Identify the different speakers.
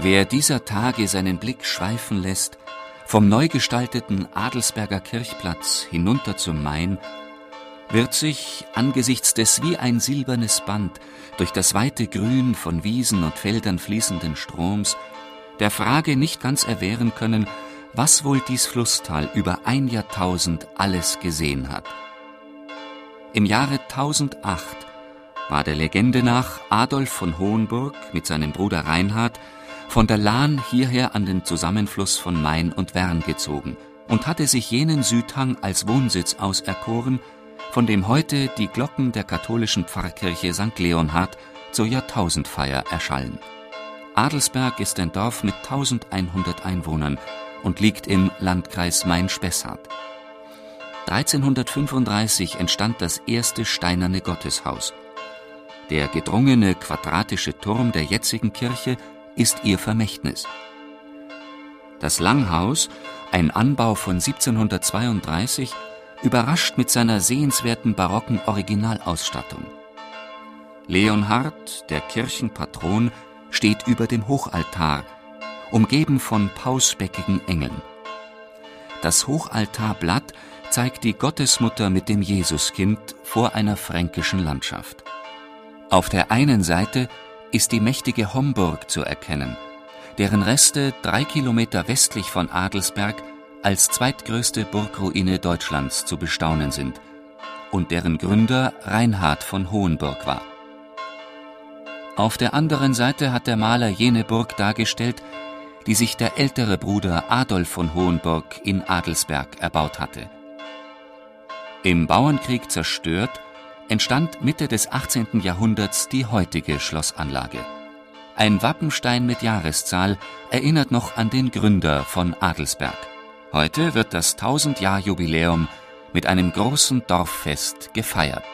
Speaker 1: Wer dieser Tage seinen Blick schweifen lässt, vom neu gestalteten Adelsberger Kirchplatz hinunter zum Main, wird sich angesichts des wie ein silbernes Band durch das weite Grün von Wiesen und Feldern fließenden Stroms der Frage nicht ganz erwehren können, was wohl dies Flusstal über ein Jahrtausend alles gesehen hat. Im Jahre 1008 war der Legende nach Adolf von Hohenburg mit seinem Bruder Reinhard von der Lahn hierher an den Zusammenfluss von Main und Wern gezogen und hatte sich jenen Südhang als Wohnsitz auserkoren, von dem heute die Glocken der katholischen Pfarrkirche St. Leonhard zur Jahrtausendfeier erschallen. Adelsberg ist ein Dorf mit 1100 Einwohnern und liegt im Landkreis Main-Spessart. 1335 entstand das erste steinerne Gotteshaus. Der gedrungene quadratische Turm der jetzigen Kirche ist ihr Vermächtnis. Das Langhaus, ein Anbau von 1732, überrascht mit seiner sehenswerten barocken Originalausstattung. Leonhard, der Kirchenpatron, steht über dem Hochaltar, umgeben von pausbäckigen Engeln. Das Hochaltarblatt zeigt die Gottesmutter mit dem Jesuskind vor einer fränkischen Landschaft. Auf der einen Seite ist die mächtige Homburg zu erkennen, deren Reste drei Kilometer westlich von Adelsberg als zweitgrößte Burgruine Deutschlands zu bestaunen sind und deren Gründer Reinhard von Hohenburg war. Auf der anderen Seite hat der Maler jene Burg dargestellt, die sich der ältere Bruder Adolf von Hohenburg in Adelsberg erbaut hatte. Im Bauernkrieg zerstört entstand Mitte des 18. Jahrhunderts die heutige Schlossanlage. Ein Wappenstein mit Jahreszahl erinnert noch an den Gründer von Adelsberg. Heute wird das 1000-Jahr-Jubiläum mit einem großen Dorffest gefeiert